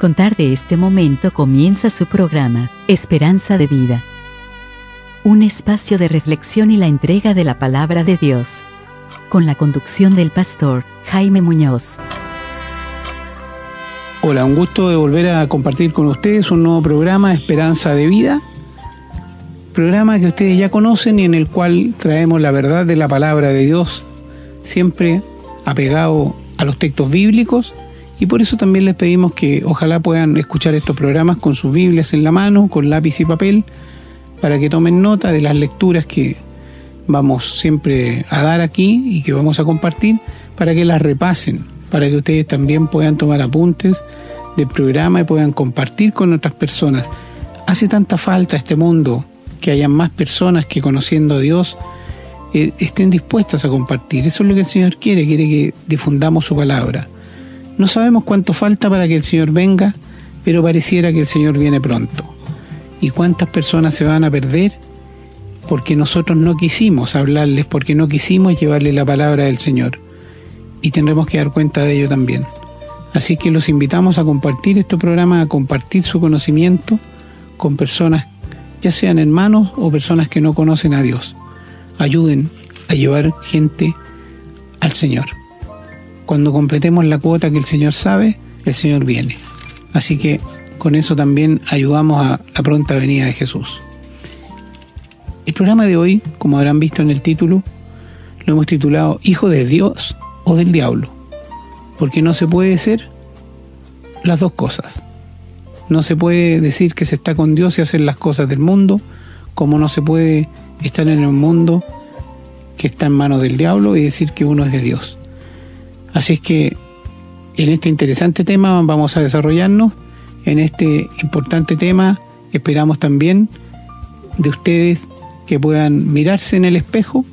contar de este momento comienza su programa, Esperanza de Vida. Un espacio de reflexión y la entrega de la palabra de Dios. Con la conducción del pastor Jaime Muñoz. Hola, un gusto de volver a compartir con ustedes un nuevo programa, Esperanza de Vida. Programa que ustedes ya conocen y en el cual traemos la verdad de la palabra de Dios, siempre apegado a los textos bíblicos y por eso también les pedimos que ojalá puedan escuchar estos programas con sus Biblias en la mano, con lápiz y papel, para que tomen nota de las lecturas que vamos siempre a dar aquí y que vamos a compartir, para que las repasen, para que ustedes también puedan tomar apuntes del programa y puedan compartir con otras personas. Hace tanta falta este mundo que haya más personas que conociendo a Dios eh, estén dispuestas a compartir. Eso es lo que el Señor quiere, quiere que difundamos su palabra. No sabemos cuánto falta para que el Señor venga, pero pareciera que el Señor viene pronto. ¿Y cuántas personas se van a perder? Porque nosotros no quisimos hablarles, porque no quisimos llevarles la palabra del Señor. Y tendremos que dar cuenta de ello también. Así que los invitamos a compartir este programa, a compartir su conocimiento con personas, ya sean hermanos o personas que no conocen a Dios. Ayuden a llevar gente al Señor. Cuando completemos la cuota que el Señor sabe, el Señor viene. Así que con eso también ayudamos a la pronta venida de Jesús. El programa de hoy, como habrán visto en el título, lo hemos titulado Hijo de Dios o del Diablo, porque no se puede ser las dos cosas. No se puede decir que se está con Dios y hacer las cosas del mundo, como no se puede estar en un mundo que está en manos del diablo y decir que uno es de Dios. Así es que en este interesante tema vamos a desarrollarnos. En este importante tema esperamos también de ustedes que puedan mirarse en el espejo,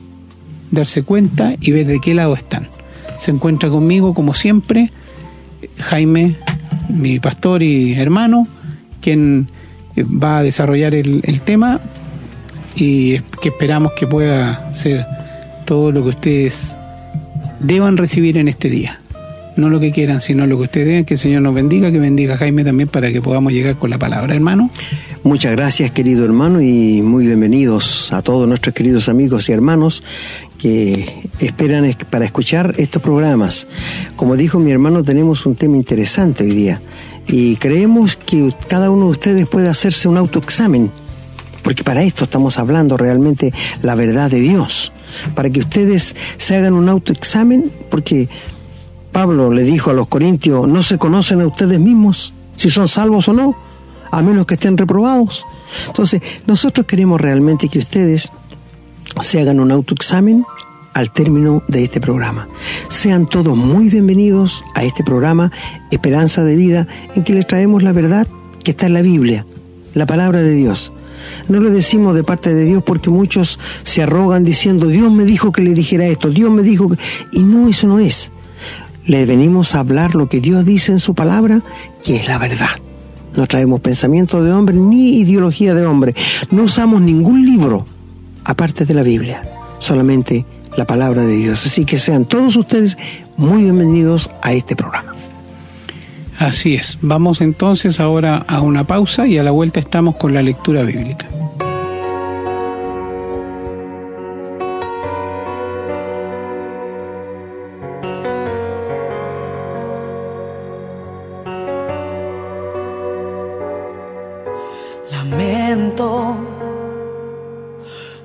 darse cuenta y ver de qué lado están. Se encuentra conmigo, como siempre, Jaime, mi pastor y hermano, quien va a desarrollar el, el tema y que esperamos que pueda ser todo lo que ustedes deban recibir en este día. No lo que quieran, sino lo que ustedes den, que el Señor nos bendiga, que bendiga Jaime también para que podamos llegar con la palabra, hermano. Muchas gracias, querido hermano, y muy bienvenidos a todos nuestros queridos amigos y hermanos que esperan para escuchar estos programas. Como dijo mi hermano, tenemos un tema interesante hoy día y creemos que cada uno de ustedes puede hacerse un autoexamen, porque para esto estamos hablando realmente la verdad de Dios para que ustedes se hagan un autoexamen, porque Pablo le dijo a los corintios, no se conocen a ustedes mismos si son salvos o no, a menos que estén reprobados. Entonces, nosotros queremos realmente que ustedes se hagan un autoexamen al término de este programa. Sean todos muy bienvenidos a este programa Esperanza de Vida en que les traemos la verdad que está en la Biblia, la palabra de Dios. No lo decimos de parte de Dios porque muchos se arrogan diciendo, Dios me dijo que le dijera esto, Dios me dijo que... Y no, eso no es. Le venimos a hablar lo que Dios dice en su palabra, que es la verdad. No traemos pensamiento de hombre ni ideología de hombre. No usamos ningún libro aparte de la Biblia, solamente la palabra de Dios. Así que sean todos ustedes muy bienvenidos a este programa. Así es. Vamos entonces ahora a una pausa y a la vuelta estamos con la lectura bíblica. Lamento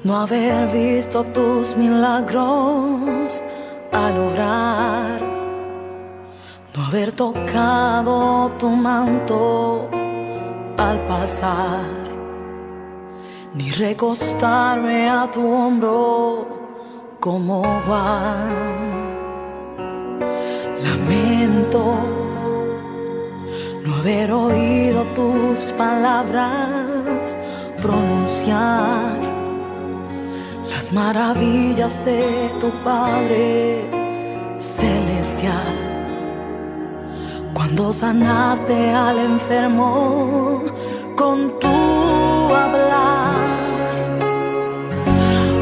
no haber visto tus milagros al obrar haber tocado tu manto al pasar, ni recostarme a tu hombro como Juan. Lamento no haber oído tus palabras pronunciar las maravillas de tu Padre celestial cuando sanaste al enfermo con tu hablar.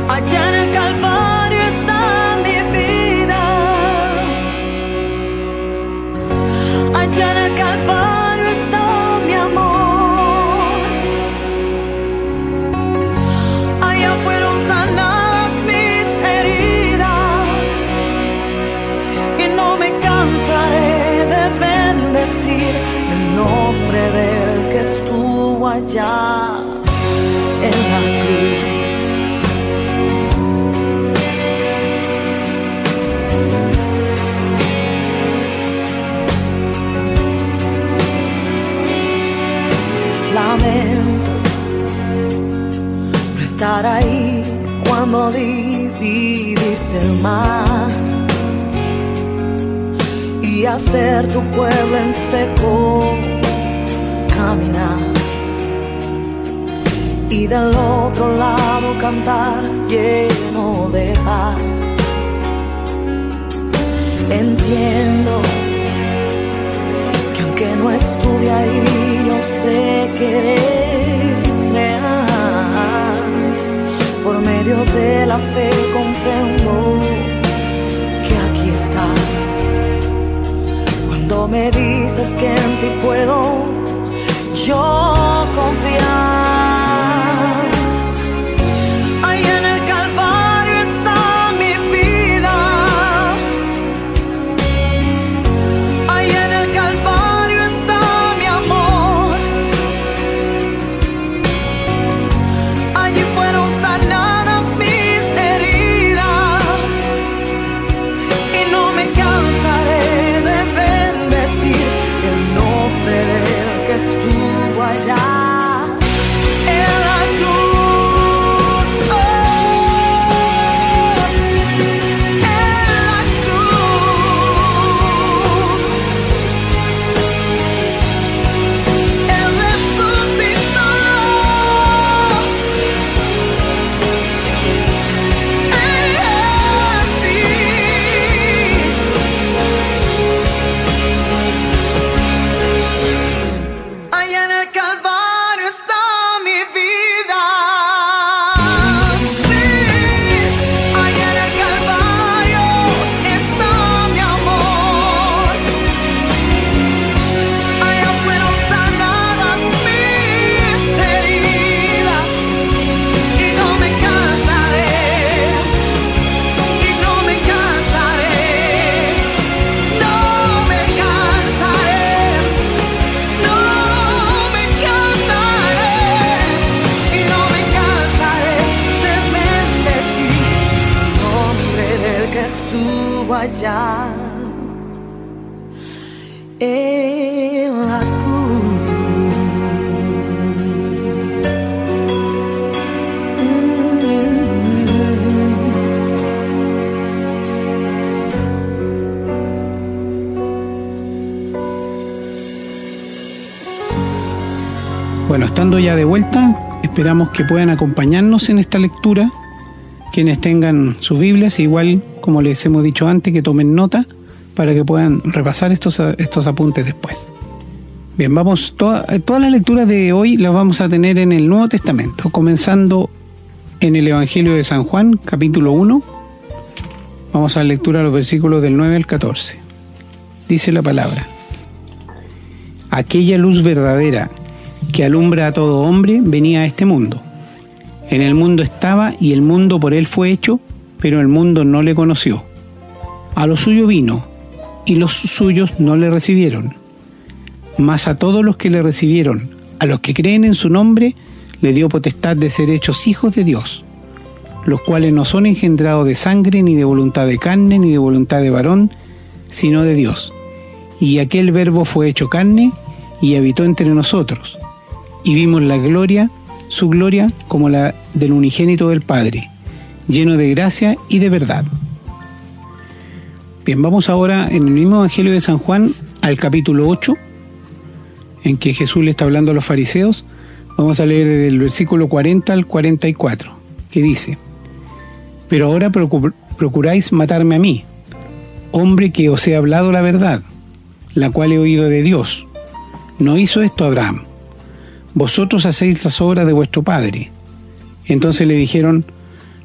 Allá en el Calvario está mi vida. Allá en el Calvario No estar ahí cuando dividiste el mar. Y hacer tu pueblo en seco. Caminar. Y del otro lado cantar lleno de paz. Entiendo que aunque no estuve ahí, yo sé que eres real. Por medio de la fe comprendo que aquí estás. Cuando me dices que en ti puedo yo confiar. Ya de vuelta, esperamos que puedan acompañarnos en esta lectura. Quienes tengan sus Biblias, igual como les hemos dicho antes, que tomen nota para que puedan repasar estos, estos apuntes después. Bien, vamos, toda- todas las lecturas de hoy las vamos a tener en el Nuevo Testamento, comenzando en el Evangelio de San Juan, capítulo 1. Vamos a la lectura de los versículos del 9 al 14. Dice la palabra. Aquella luz verdadera que alumbra a todo hombre venía a este mundo. En el mundo estaba y el mundo por él fue hecho, pero el mundo no le conoció. A lo suyo vino y los suyos no le recibieron. Mas a todos los que le recibieron, a los que creen en su nombre, le dio potestad de ser hechos hijos de Dios, los cuales no son engendrados de sangre, ni de voluntad de carne, ni de voluntad de varón, sino de Dios. Y aquel verbo fue hecho carne y habitó entre nosotros, y vimos la gloria, su gloria, como la del unigénito del Padre, lleno de gracia y de verdad. Bien, vamos ahora en el mismo Evangelio de San Juan al capítulo 8, en que Jesús le está hablando a los fariseos. Vamos a leer desde el versículo 40 al 44, que dice, Pero ahora procu- procuráis matarme a mí, hombre que os he hablado la verdad, la cual he oído de Dios. No hizo esto Abraham. Vosotros hacéis las obras de vuestro padre. Entonces le dijeron,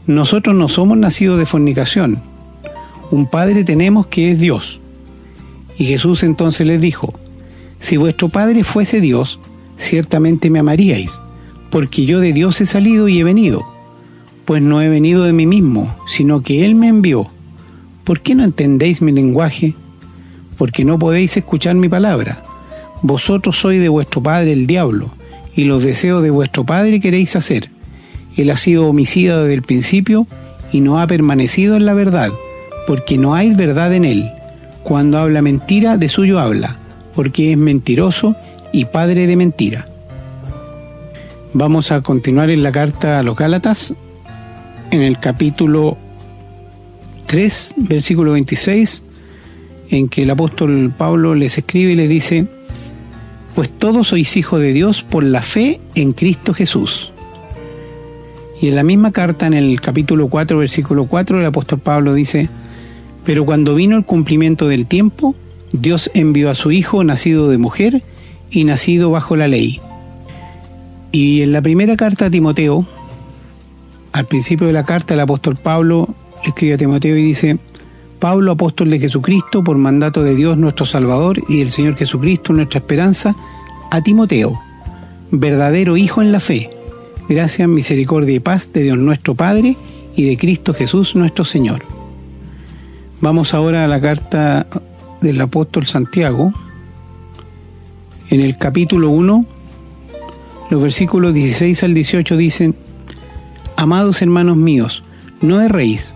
nosotros no somos nacidos de fornicación. Un padre tenemos que es Dios. Y Jesús entonces les dijo, si vuestro padre fuese Dios, ciertamente me amaríais, porque yo de Dios he salido y he venido. Pues no he venido de mí mismo, sino que Él me envió. ¿Por qué no entendéis mi lenguaje? Porque no podéis escuchar mi palabra. Vosotros sois de vuestro padre el diablo, y los deseos de vuestro padre queréis hacer. Él ha sido homicida desde el principio y no ha permanecido en la verdad, porque no hay verdad en él. Cuando habla mentira, de suyo habla, porque es mentiroso y padre de mentira. Vamos a continuar en la carta a los Gálatas, en el capítulo 3, versículo 26, en que el apóstol Pablo les escribe y les dice, pues todos sois hijos de Dios por la fe en Cristo Jesús. Y en la misma carta, en el capítulo 4, versículo 4, el apóstol Pablo dice, pero cuando vino el cumplimiento del tiempo, Dios envió a su Hijo nacido de mujer y nacido bajo la ley. Y en la primera carta a Timoteo, al principio de la carta, el apóstol Pablo escribe a Timoteo y dice, Pablo, apóstol de Jesucristo, por mandato de Dios nuestro Salvador y del Señor Jesucristo, nuestra esperanza, a Timoteo, verdadero Hijo en la fe, gracias, misericordia y paz de Dios nuestro Padre y de Cristo Jesús nuestro Señor. Vamos ahora a la carta del apóstol Santiago, en el capítulo 1, los versículos 16 al 18 dicen, Amados hermanos míos, no erréis,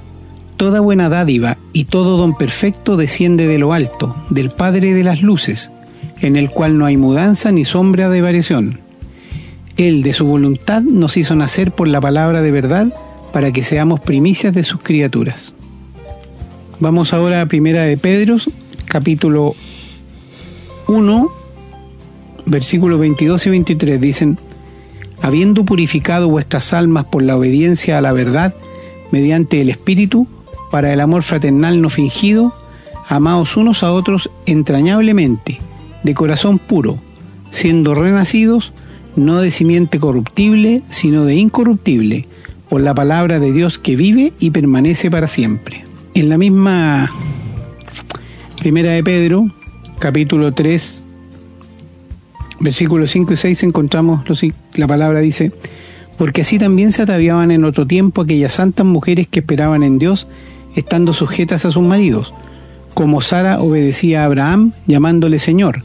toda buena dádiva y todo don perfecto desciende de lo alto, del Padre de las Luces, en el cual no hay mudanza ni sombra de variación. Él de su voluntad nos hizo nacer por la palabra de verdad para que seamos primicias de sus criaturas. Vamos ahora a Primera de Pedro, capítulo 1, versículos 22 y 23 dicen, habiendo purificado vuestras almas por la obediencia a la verdad mediante el Espíritu, para el amor fraternal no fingido, amaos unos a otros entrañablemente, de corazón puro, siendo renacidos, no de simiente corruptible, sino de incorruptible, por la palabra de Dios que vive y permanece para siempre. En la misma primera de Pedro, capítulo 3, versículos 5 y 6 encontramos la palabra dice, porque así también se ataviaban en otro tiempo aquellas santas mujeres que esperaban en Dios, estando sujetas a sus maridos, como Sara obedecía a Abraham, llamándole Señor,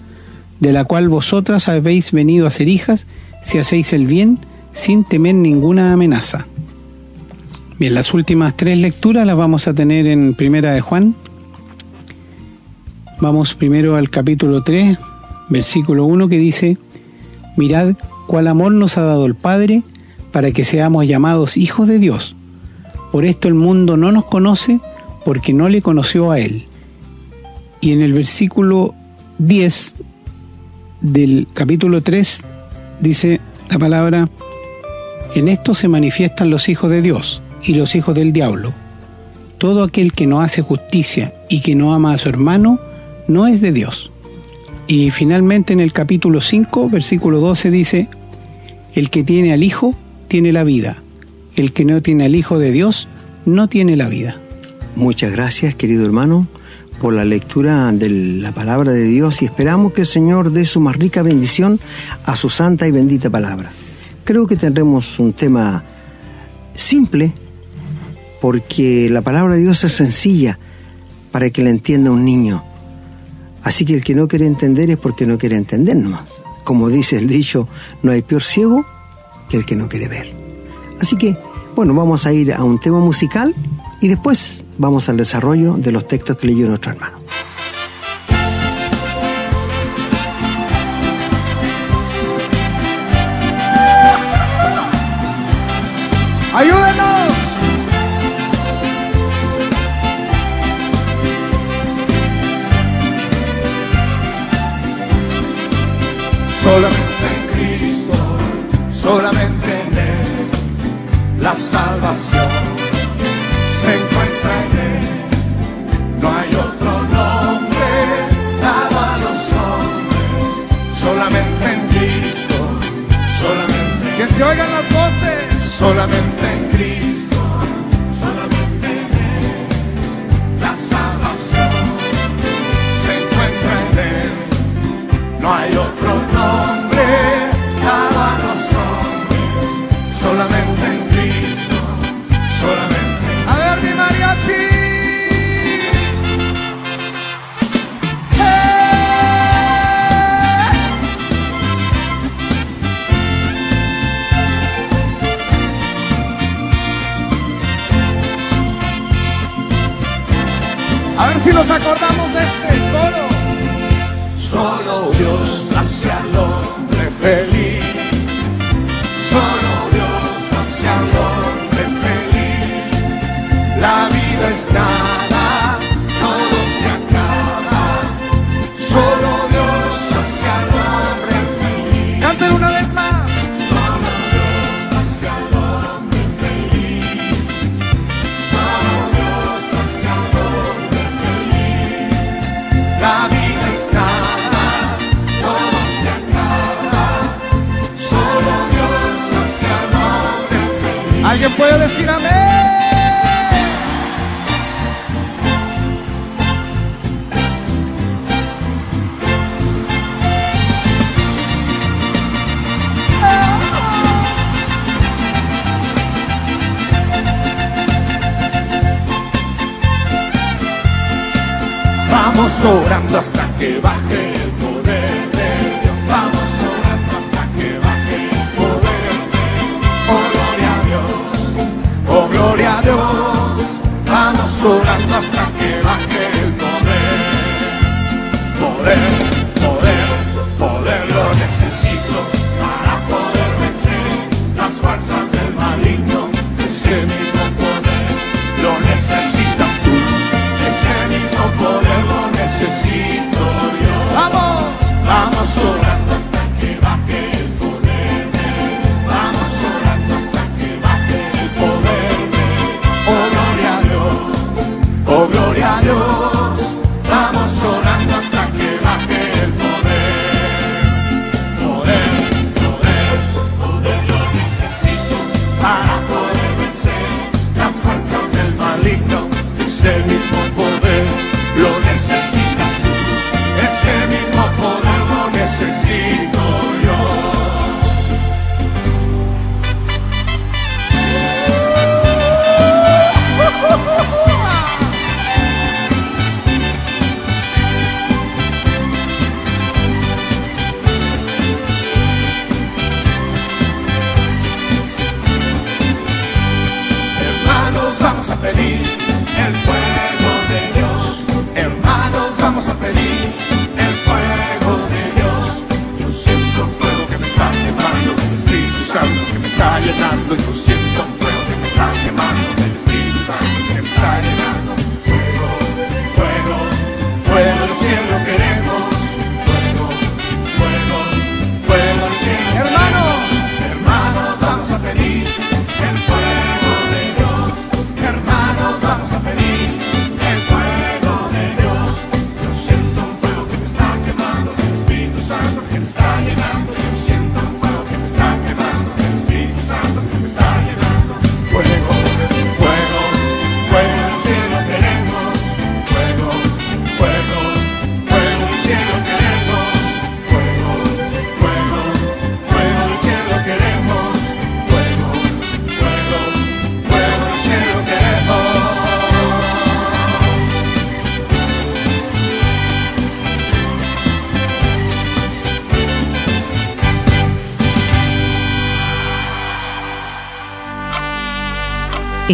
de la cual vosotras habéis venido a ser hijas, si hacéis el bien, sin temer ninguna amenaza. Bien, las últimas tres lecturas las vamos a tener en Primera de Juan. Vamos primero al capítulo 3, versículo 1 que dice, Mirad cuál amor nos ha dado el Padre para que seamos llamados hijos de Dios. Por esto el mundo no nos conoce porque no le conoció a Él. Y en el versículo 10 del capítulo 3 dice la palabra, en esto se manifiestan los hijos de Dios y los hijos del diablo. Todo aquel que no hace justicia y que no ama a su hermano, no es de Dios. Y finalmente en el capítulo 5, versículo 12 dice, el que tiene al Hijo tiene la vida, el que no tiene al Hijo de Dios no tiene la vida. Muchas gracias, querido hermano, por la lectura de la palabra de Dios y esperamos que el Señor dé su más rica bendición a su santa y bendita palabra. Creo que tendremos un tema simple porque la palabra de Dios es sencilla para que la entienda un niño. Así que el que no quiere entender es porque no quiere entender nomás. Como dice el dicho, no hay peor ciego que el que no quiere ver. Así que, bueno, vamos a ir a un tema musical y después vamos al desarrollo de los textos que leyó nuestro hermano. ¡Ayúdenos! Solamente en Cristo, solamente la salvación. Se encuentra en Él. No hay otro nombre dado a los hombres, solamente en Cristo, solamente que se oigan las voces, solamente en Cristo,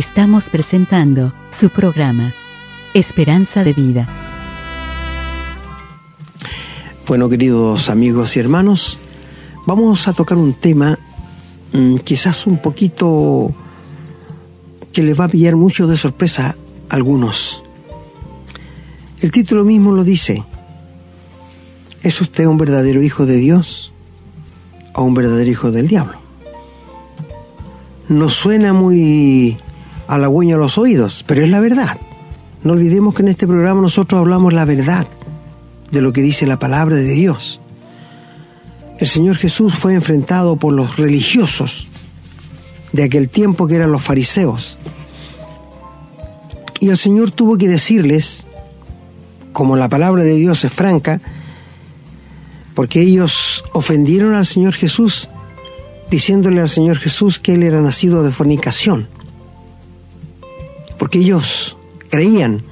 Estamos presentando su programa, Esperanza de Vida. Bueno, queridos amigos y hermanos, vamos a tocar un tema mm, quizás un poquito que les va a pillar mucho de sorpresa a algunos. El título mismo lo dice. ¿Es usted un verdadero hijo de Dios o un verdadero hijo del diablo? Nos suena muy halagüeño a los oídos, pero es la verdad. No olvidemos que en este programa nosotros hablamos la verdad de lo que dice la palabra de Dios. El Señor Jesús fue enfrentado por los religiosos de aquel tiempo que eran los fariseos. Y el Señor tuvo que decirles, como la palabra de Dios es franca, porque ellos ofendieron al Señor Jesús diciéndole al Señor Jesús que Él era nacido de fornicación. Porque ellos creían,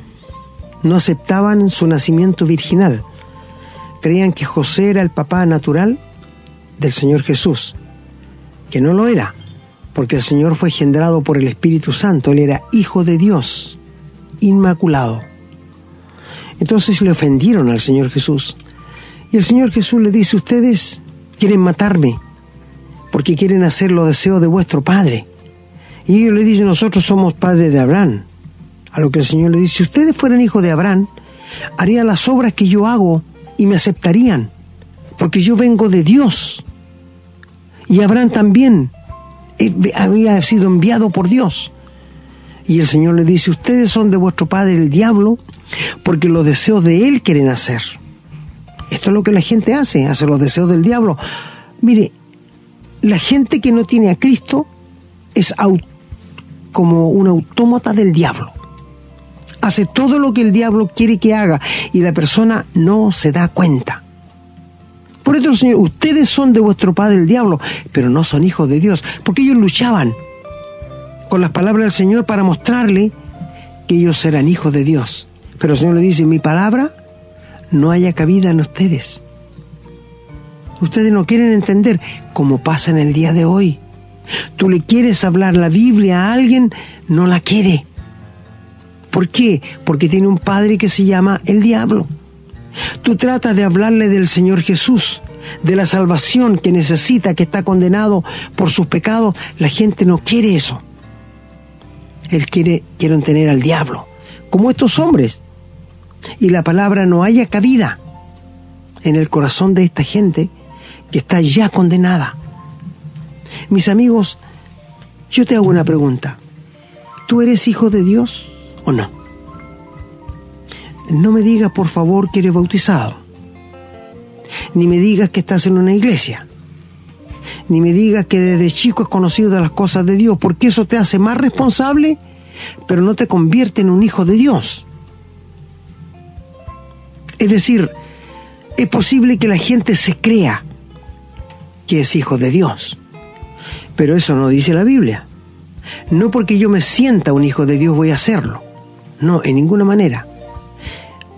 no aceptaban su nacimiento virginal. Creían que José era el papá natural del Señor Jesús, que no lo era, porque el Señor fue engendrado por el Espíritu Santo, Él era hijo de Dios, inmaculado. Entonces le ofendieron al Señor Jesús. Y el Señor Jesús le dice, ustedes quieren matarme porque quieren hacer los deseos de vuestro Padre. Y ellos le dicen, nosotros somos padres de Abraham. A lo que el Señor le dice, si ustedes fueran hijos de Abraham, harían las obras que yo hago y me aceptarían, porque yo vengo de Dios. Y Abraham también eh, había sido enviado por Dios. Y el Señor le dice, ustedes son de vuestro padre el diablo, porque los deseos de él quieren hacer. Esto es lo que la gente hace, hace los deseos del diablo. Mire, la gente que no tiene a Cristo es au- como un autómata del diablo. Hace todo lo que el diablo quiere que haga y la persona no se da cuenta. Por eso, Señor, ustedes son de vuestro padre el diablo, pero no son hijos de Dios, porque ellos luchaban con las palabras del Señor para mostrarle que ellos eran hijos de Dios. Pero el Señor le dice, mi palabra no haya cabida en ustedes. Ustedes no quieren entender como pasa en el día de hoy. Tú le quieres hablar la Biblia a alguien, no la quiere. ¿Por qué? Porque tiene un padre que se llama el diablo. Tú tratas de hablarle del Señor Jesús, de la salvación que necesita, que está condenado por sus pecados. La gente no quiere eso. Él quiere, quieren tener al diablo, como estos hombres. Y la palabra no haya cabida en el corazón de esta gente que está ya condenada. Mis amigos, yo te hago una pregunta. ¿Tú eres hijo de Dios o no? No me digas, por favor, que eres bautizado. Ni me digas que estás en una iglesia. Ni me digas que desde chico has conocido de las cosas de Dios, porque eso te hace más responsable, pero no te convierte en un hijo de Dios. Es decir, es posible que la gente se crea que es hijo de Dios. Pero eso no dice la Biblia. No porque yo me sienta un hijo de Dios voy a hacerlo. No, en ninguna manera.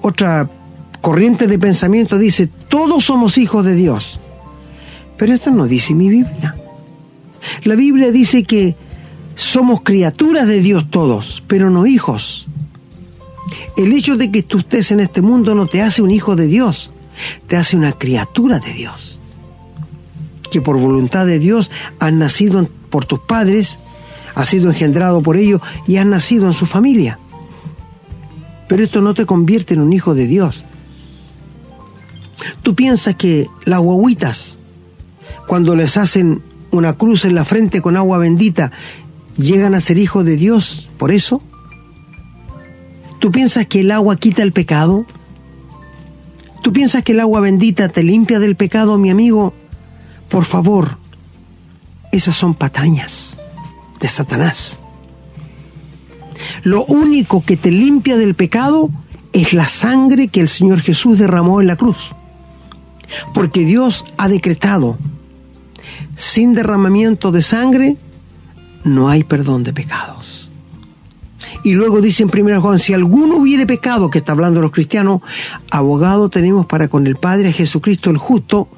Otra corriente de pensamiento dice, todos somos hijos de Dios. Pero esto no dice mi Biblia. La Biblia dice que somos criaturas de Dios todos, pero no hijos. El hecho de que tú estés en este mundo no te hace un hijo de Dios, te hace una criatura de Dios. Que por voluntad de Dios has nacido por tus padres, has sido engendrado por ellos y has nacido en su familia. Pero esto no te convierte en un hijo de Dios. Tú piensas que las guaguitas, cuando les hacen una cruz en la frente con agua bendita, llegan a ser hijos de Dios por eso. ¿Tú piensas que el agua quita el pecado? ¿Tú piensas que el agua bendita te limpia del pecado, mi amigo? Por favor, esas son patrañas de Satanás. Lo único que te limpia del pecado es la sangre que el Señor Jesús derramó en la cruz. Porque Dios ha decretado, sin derramamiento de sangre, no hay perdón de pecados. Y luego dice en 1 Juan, si alguno hubiere pecado, que está hablando los cristianos, abogado tenemos para con el Padre Jesucristo el justo,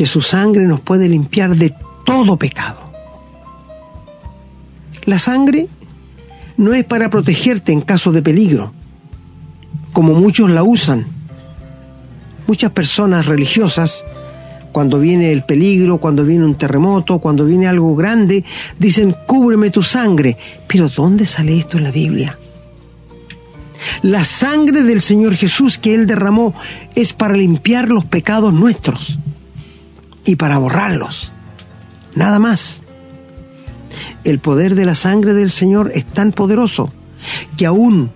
que su sangre nos puede limpiar de todo pecado. La sangre no es para protegerte en caso de peligro, como muchos la usan. Muchas personas religiosas, cuando viene el peligro, cuando viene un terremoto, cuando viene algo grande, dicen, cúbreme tu sangre. Pero ¿dónde sale esto en la Biblia? La sangre del Señor Jesús que Él derramó es para limpiar los pecados nuestros y para borrarlos. Nada más. El poder de la sangre del Señor es tan poderoso que aún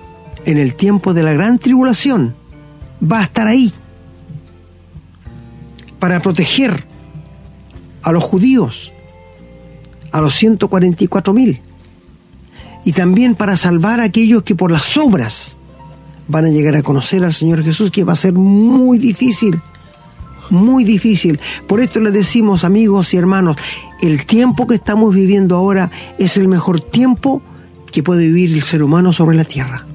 en el tiempo de la gran tribulación va a estar ahí para proteger a los judíos, a los 144 mil, y también para salvar a aquellos que por las obras van a llegar a conocer al Señor Jesús, que va a ser muy difícil, muy difícil. Por esto le decimos, amigos y hermanos, el tiempo que estamos viviendo ahora es el mejor tiempo que puede vivir el ser humano sobre la tierra,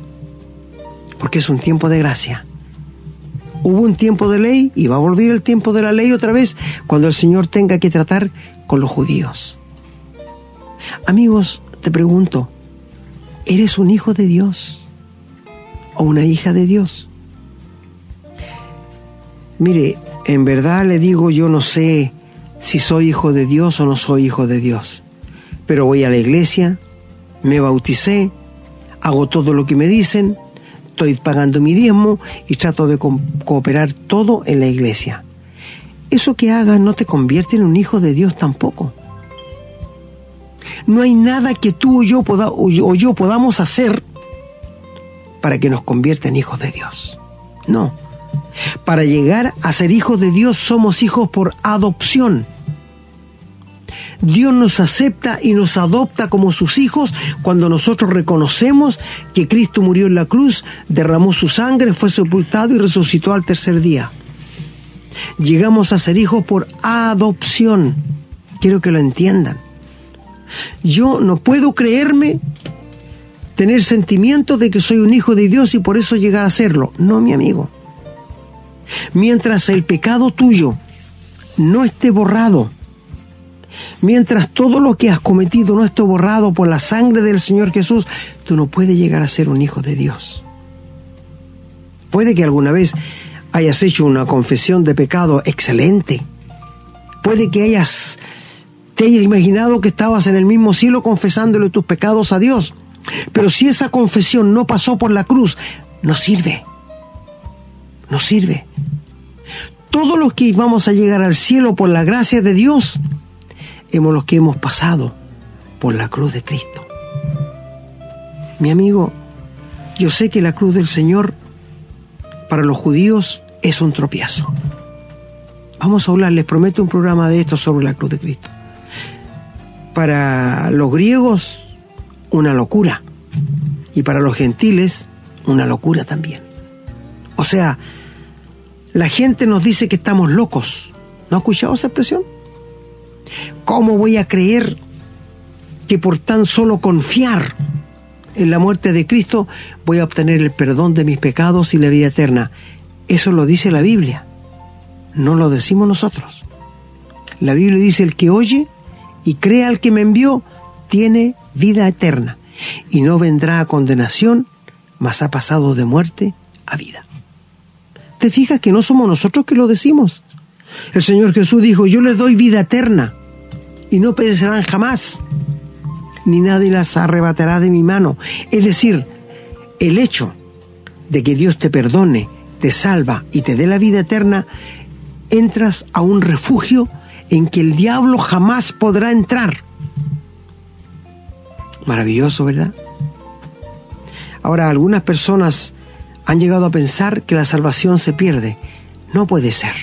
porque es un tiempo de gracia. Hubo un tiempo de ley y va a volver el tiempo de la ley otra vez cuando el Señor tenga que tratar con los judíos. Amigos, te pregunto, ¿eres un hijo de Dios o una hija de Dios? Mire, en verdad le digo, yo no sé si soy hijo de Dios o no soy hijo de Dios, pero voy a la iglesia, me bauticé, hago todo lo que me dicen, estoy pagando mi diezmo y trato de co- cooperar todo en la iglesia. Eso que hagas no te convierte en un hijo de Dios tampoco. No hay nada que tú o yo podamos hacer para que nos convierta en hijos de Dios. No. Para llegar a ser hijos de Dios somos hijos por adopción. Dios nos acepta y nos adopta como sus hijos cuando nosotros reconocemos que Cristo murió en la cruz, derramó su sangre, fue sepultado y resucitó al tercer día. Llegamos a ser hijos por adopción. Quiero que lo entiendan. Yo no puedo creerme tener sentimientos de que soy un hijo de Dios y por eso llegar a serlo. No, mi amigo. Mientras el pecado tuyo no esté borrado, mientras todo lo que has cometido no esté borrado por la sangre del Señor Jesús, tú no puedes llegar a ser un hijo de Dios. Puede que alguna vez hayas hecho una confesión de pecado excelente. Puede que hayas te hayas imaginado que estabas en el mismo cielo confesándole tus pecados a Dios. Pero si esa confesión no pasó por la cruz, no sirve. No sirve. Todos los que vamos a llegar al cielo por la gracia de Dios, hemos los que hemos pasado por la cruz de Cristo. Mi amigo, yo sé que la cruz del Señor para los judíos es un tropiezo. Vamos a hablar, les prometo un programa de esto sobre la cruz de Cristo. Para los griegos, una locura. Y para los gentiles, una locura también. O sea, la gente nos dice que estamos locos. ¿No ha escuchado esa expresión? ¿Cómo voy a creer que por tan solo confiar en la muerte de Cristo voy a obtener el perdón de mis pecados y la vida eterna? Eso lo dice la Biblia, no lo decimos nosotros. La Biblia dice, el que oye y cree al que me envió, tiene vida eterna y no vendrá a condenación, mas ha pasado de muerte a vida. ¿Te fijas que no somos nosotros que lo decimos? El Señor Jesús dijo, yo les doy vida eterna y no perecerán jamás, ni nadie las arrebatará de mi mano. Es decir, el hecho de que Dios te perdone, te salva y te dé la vida eterna, entras a un refugio en que el diablo jamás podrá entrar. Maravilloso, ¿verdad? Ahora, algunas personas han llegado a pensar que la salvación se pierde. No puede ser.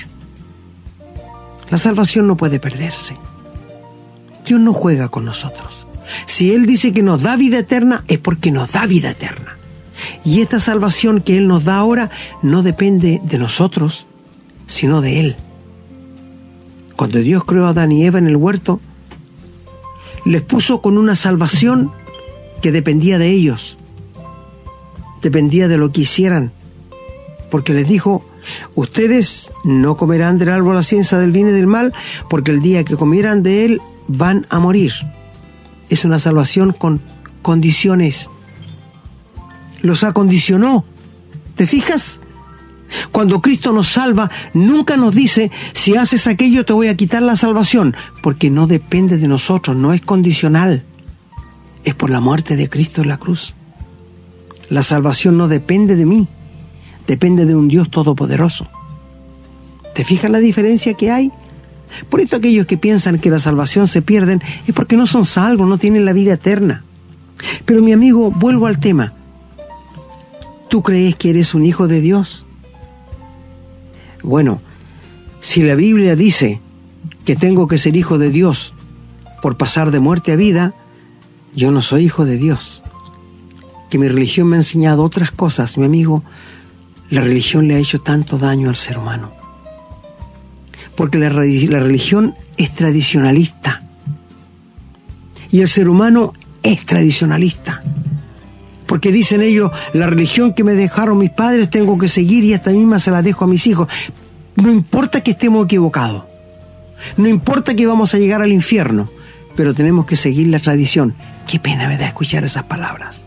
La salvación no puede perderse. Dios no juega con nosotros. Si Él dice que nos da vida eterna, es porque nos da vida eterna. Y esta salvación que Él nos da ahora no depende de nosotros, sino de Él. Cuando Dios creó a Adán y Eva en el huerto, les puso con una salvación que dependía de ellos, dependía de lo que hicieran, porque les dijo, ustedes no comerán del árbol la ciencia del bien y del mal, porque el día que comieran de él van a morir. Es una salvación con condiciones. Los acondicionó. ¿Te fijas? Cuando Cristo nos salva, nunca nos dice, si haces aquello te voy a quitar la salvación, porque no depende de nosotros, no es condicional. Es por la muerte de Cristo en la cruz. La salvación no depende de mí, depende de un Dios todopoderoso. ¿Te fijas la diferencia que hay? Por esto aquellos que piensan que la salvación se pierden es porque no son salvos, no tienen la vida eterna. Pero mi amigo, vuelvo al tema. ¿Tú crees que eres un hijo de Dios? Bueno, si la Biblia dice que tengo que ser hijo de Dios por pasar de muerte a vida, yo no soy hijo de Dios. Que mi religión me ha enseñado otras cosas, mi amigo, la religión le ha hecho tanto daño al ser humano. Porque la, la religión es tradicionalista. Y el ser humano es tradicionalista. Porque dicen ellos, la religión que me dejaron mis padres tengo que seguir y esta misma se la dejo a mis hijos. No importa que estemos equivocados. No importa que vamos a llegar al infierno. Pero tenemos que seguir la tradición. Qué pena me da escuchar esas palabras.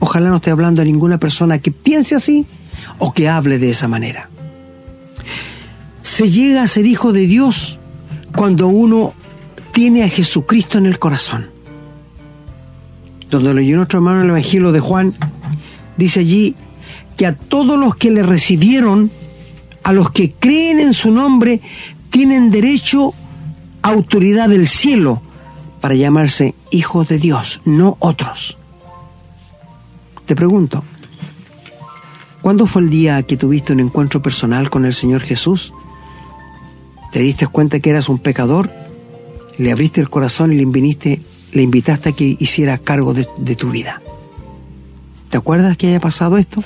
Ojalá no esté hablando a ninguna persona que piense así o que hable de esa manera. Se llega a ser hijo de Dios cuando uno tiene a Jesucristo en el corazón. Donde leyó nuestro hermano el Evangelio de Juan, dice allí que a todos los que le recibieron, a los que creen en su nombre, tienen derecho a autoridad del cielo para llamarse hijos de Dios, no otros. Te pregunto, ¿cuándo fue el día que tuviste un encuentro personal con el Señor Jesús? ¿Te diste cuenta que eras un pecador? Le abriste el corazón y le, viniste, le invitaste a que hiciera cargo de, tu vida. ¿Te acuerdas que haya pasado esto?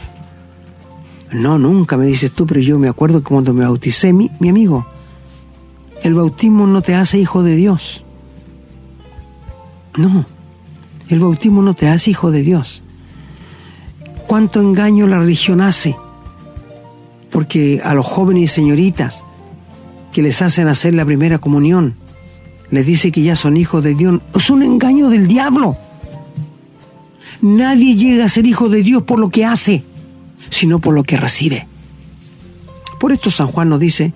No, nunca me dices tú, pero yo me acuerdo que cuando me bauticé, mi amigo, el bautismo no te hace hijo de Dios. No, el bautismo no te hace hijo de Dios. ¿Cuánto engaño la religión hace? Porque a los jóvenes y señoritas que les hacen hacer la primera comunión, les dice que ya son hijos de Dios. Es un engaño del diablo. Nadie llega a ser hijo de Dios por lo que hace, sino por lo que recibe. Por esto San Juan nos dice,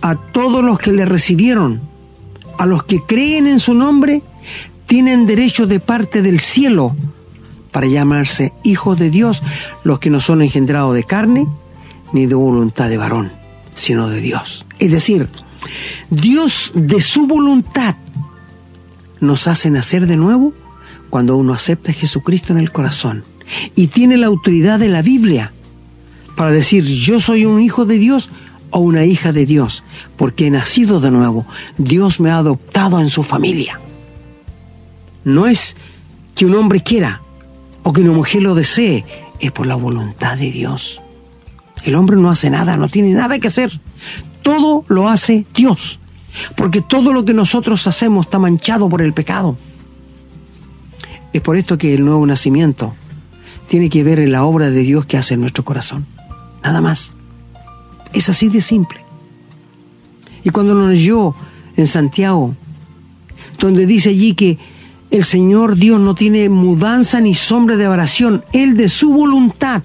a todos los que le recibieron, a los que creen en su nombre, tienen derecho de parte del cielo para llamarse hijos de Dios, los que no son engendrados de carne ni de voluntad de varón, sino de Dios. Es decir, Dios de su voluntad nos hace nacer de nuevo cuando uno acepta a Jesucristo en el corazón y tiene la autoridad de la Biblia para decir yo soy un hijo de Dios o una hija de Dios, porque he nacido de nuevo. Dios me ha adoptado en su familia. No es que un hombre quiera o que una mujer lo desee, es por la voluntad de Dios. El hombre no hace nada, no tiene nada que hacer. Todo lo hace Dios, porque todo lo que nosotros hacemos está manchado por el pecado. Es por esto que el nuevo nacimiento tiene que ver en la obra de Dios que hace en nuestro corazón. Nada más. Es así de simple. Y cuando nos leyó en Santiago, donde dice allí que el Señor Dios no tiene mudanza ni sombra de variación, Él de su voluntad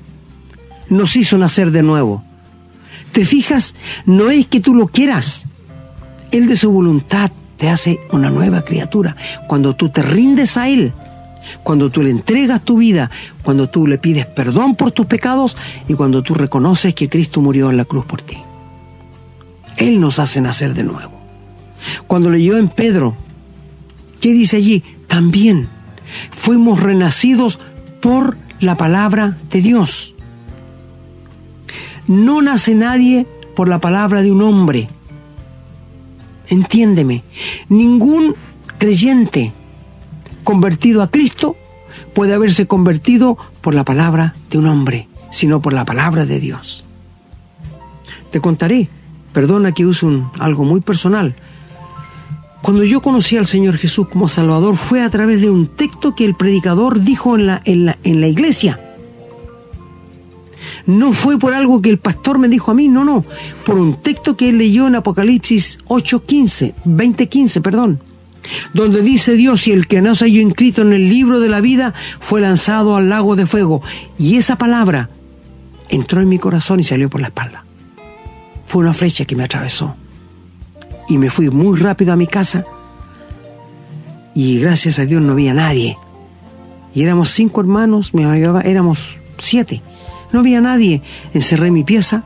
nos hizo nacer de nuevo. ¿Te fijas? No es que tú lo quieras, Él de su voluntad te hace una nueva criatura. Cuando tú te rindes a Él, cuando tú le entregas tu vida, cuando tú le pides perdón por tus pecados y cuando tú reconoces que Cristo murió en la cruz por ti. Él nos hace nacer de nuevo. Cuando leyó en Pedro, ¿qué dice allí? También fuimos renacidos por la palabra de Dios. No nace nadie por la palabra de un hombre. Entiéndeme, ningún creyente convertido a Cristo puede haberse convertido por la palabra de un hombre, sino por la palabra de Dios. Te contaré, perdona que use algo muy personal. Cuando yo conocí al Señor Jesús como Salvador fue a través de un texto que el predicador dijo en la, en la, en la iglesia. No fue por algo que el pastor me dijo a mí, no, no, por un texto que él leyó en Apocalipsis 8:15, 20:15, perdón donde dice Dios, y el que no se halló inscrito en el libro de la vida fue lanzado al lago de fuego. Y esa palabra entró en mi corazón y salió por la espalda. Fue una flecha que me atravesó. Y me fui muy rápido a mi casa. Y gracias a Dios no había nadie. Y éramos cinco hermanos, mi mamá éramos siete. No había nadie. Encerré mi pieza,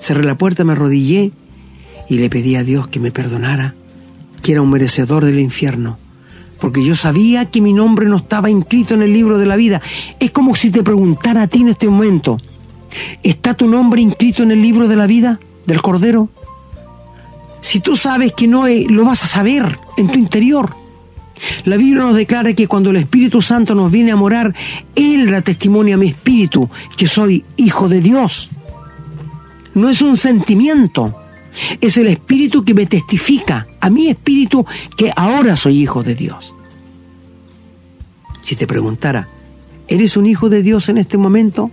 cerré la puerta, me arrodillé y le pedí a Dios que me perdonara que era un merecedor del infierno, porque yo sabía que mi nombre no estaba inscrito en el libro de la vida. Es como si te preguntara a ti en este momento, ¿está tu nombre inscrito en el libro de la vida del Cordero? Si tú sabes que no, lo vas a saber en tu interior. La Biblia nos declara que cuando el Espíritu Santo nos viene a morar, Él da testimonio a mi espíritu que soy hijo de Dios. No es un sentimiento, es el Espíritu que me testifica a mi espíritu que ahora soy hijo de Dios. Si te preguntara, ¿eres un hijo de Dios en este momento?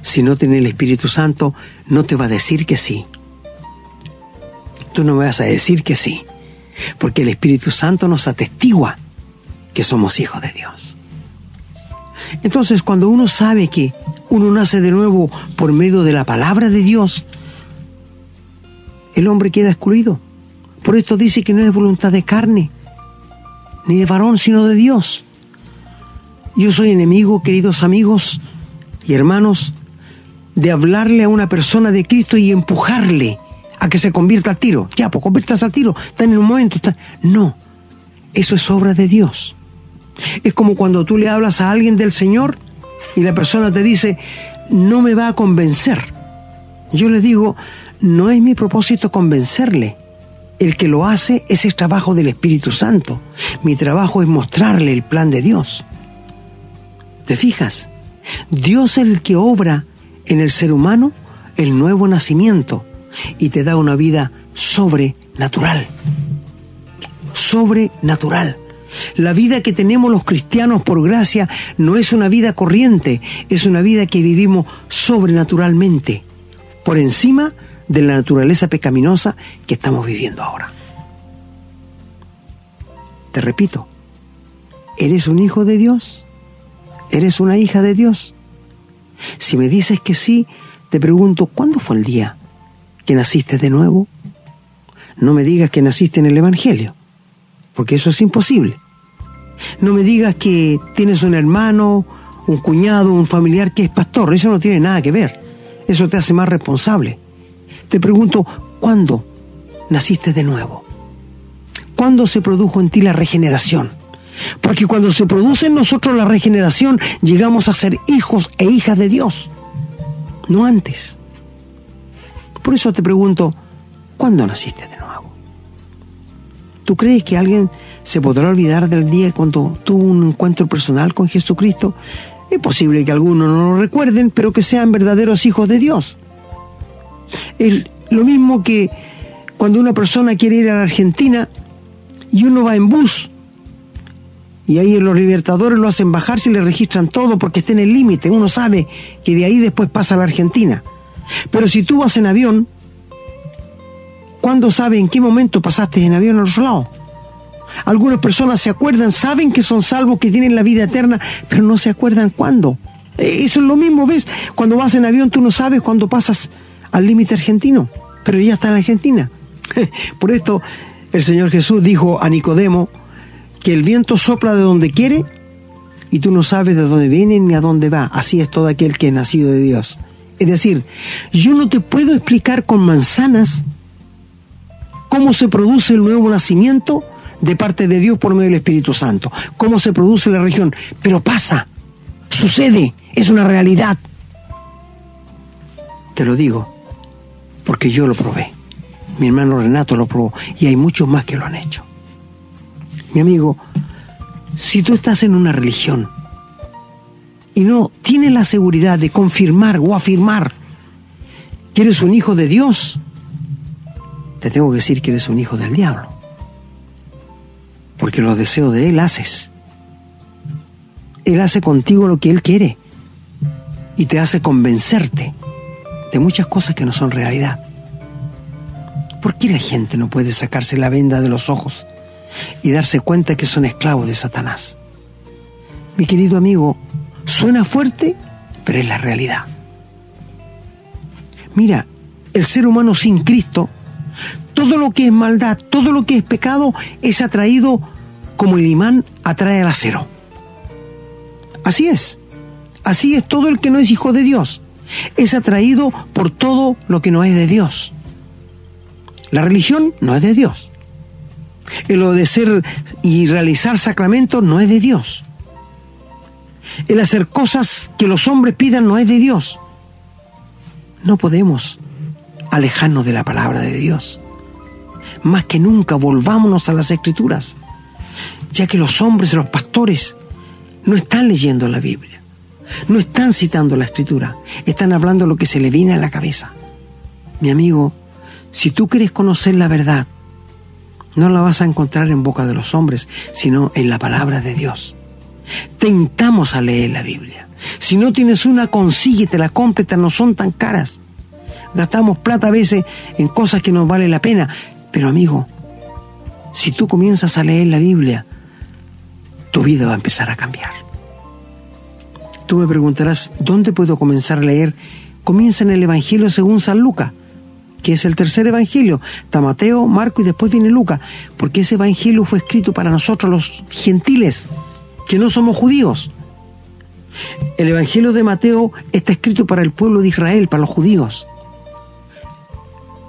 Si no tiene el Espíritu Santo, no te va a decir que sí. Tú no me vas a decir que sí, porque el Espíritu Santo nos atestigua que somos hijos de Dios. Entonces, cuando uno sabe que uno nace de nuevo por medio de la palabra de Dios, el hombre queda excluido. Por esto dice que no es voluntad de carne, ni de varón, sino de Dios. Yo soy enemigo, queridos amigos y hermanos, de hablarle a una persona de Cristo y empujarle a que se convierta al tiro. Ya, pues conviertas al tiro, está en un momento. Está... No, eso es obra de Dios. Es como cuando tú le hablas a alguien del Señor y la persona te dice, no me va a convencer. Yo le digo, no es mi propósito convencerle. El que lo hace es el trabajo del Espíritu Santo. Mi trabajo es mostrarle el plan de Dios. ¿Te fijas? Dios es el que obra en el ser humano el nuevo nacimiento y te da una vida sobrenatural. Sobrenatural. La vida que tenemos los cristianos por gracia no es una vida corriente, es una vida que vivimos sobrenaturalmente, por encima de la naturaleza pecaminosa que estamos viviendo ahora. Te repito, ¿eres un hijo de Dios? ¿Eres una hija de Dios? Si me dices que sí, te pregunto, ¿cuándo fue el día que naciste de nuevo? No me digas que naciste en el Evangelio, porque eso es imposible. No me digas que tienes un hermano, un cuñado, un familiar que es pastor, eso no tiene nada que ver. Eso te hace más responsable. Te pregunto, ¿cuándo naciste de nuevo? ¿Cuándo se produjo en ti la regeneración? Porque cuando se produce en nosotros la regeneración, llegamos a ser hijos e hijas de Dios, no antes. Por eso te pregunto, ¿cuándo naciste de nuevo? ¿Tú crees que alguien se podrá olvidar del día cuando tuvo un encuentro personal con Jesucristo? Es posible que algunos no lo recuerden, pero que sean verdaderos hijos de Dios. Es lo mismo que cuando una persona quiere ir a la Argentina y uno va en bus y ahí los libertadores lo hacen bajar si le registran todo porque está en el límite. Uno sabe que de ahí después pasa a la Argentina. Pero si tú vas en avión, ¿cuándo sabe en qué momento pasaste en avión al otro lado? Algunas personas se acuerdan, saben que son salvos, que tienen la vida eterna, pero no se acuerdan cuándo. Eh, eso es lo mismo, ¿ves? Cuando vas en avión tú no sabes cuándo pasas al límite argentino, pero ya está en Argentina. Por esto el Señor Jesús dijo a Nicodemo que el viento sopla de donde quiere y tú no sabes de dónde viene ni a dónde va. Así es todo aquel que es nacido de Dios. Es decir, yo no te puedo explicar con manzanas cómo se produce el nuevo nacimiento de parte de Dios por medio del Espíritu Santo, cómo se produce la región, pero pasa, sucede, es una realidad. Te lo digo, porque yo lo probé. Mi hermano Renato lo probó y hay muchos más que lo han hecho. Mi amigo, si tú estás en una religión y no tienes la seguridad de confirmar o afirmar que eres un hijo de Dios, te tengo que decir que eres un hijo del diablo. Porque los deseos de Él haces. Él hace contigo lo que Él quiere y te hace convencerte de muchas cosas que no son realidad. ¿Por qué la gente no puede sacarse la venda de los ojos y darse cuenta que son esclavos de Satanás? Mi querido amigo, suena fuerte, pero es la realidad. Mira, el ser humano sin Cristo, todo lo que es maldad, todo lo que es pecado, es atraído como el imán atrae al acero. Así es. Así es todo el que no es hijo de Dios. Es atraído por todo lo que no es de Dios. La religión no es de Dios. El obedecer y realizar sacramentos no es de Dios. El hacer cosas que los hombres pidan no es de Dios. No podemos alejarnos de la palabra de Dios. Más que nunca volvámonos a las escrituras, ya que los hombres, los pastores, no están leyendo la Biblia, no están citando la escritura, están hablando lo que se le viene a la cabeza. Mi amigo, si tú quieres conocer la verdad, no la vas a encontrar en boca de los hombres, sino en la palabra de Dios. Tentamos a leer la Biblia. Si no tienes una, consíguetela, cómpreta, no son tan caras. Gastamos plata a veces en cosas que nos vale la pena. Pero amigo, si tú comienzas a leer la Biblia, tu vida va a empezar a cambiar. Tú me preguntarás, ¿dónde puedo comenzar a leer? Comienza en el Evangelio según San Lucas. que es el tercer evangelio. Está Mateo, Marco y después viene Lucas, porque ese evangelio fue escrito para nosotros los gentiles, que no somos judíos. El evangelio de Mateo está escrito para el pueblo de Israel, para los judíos.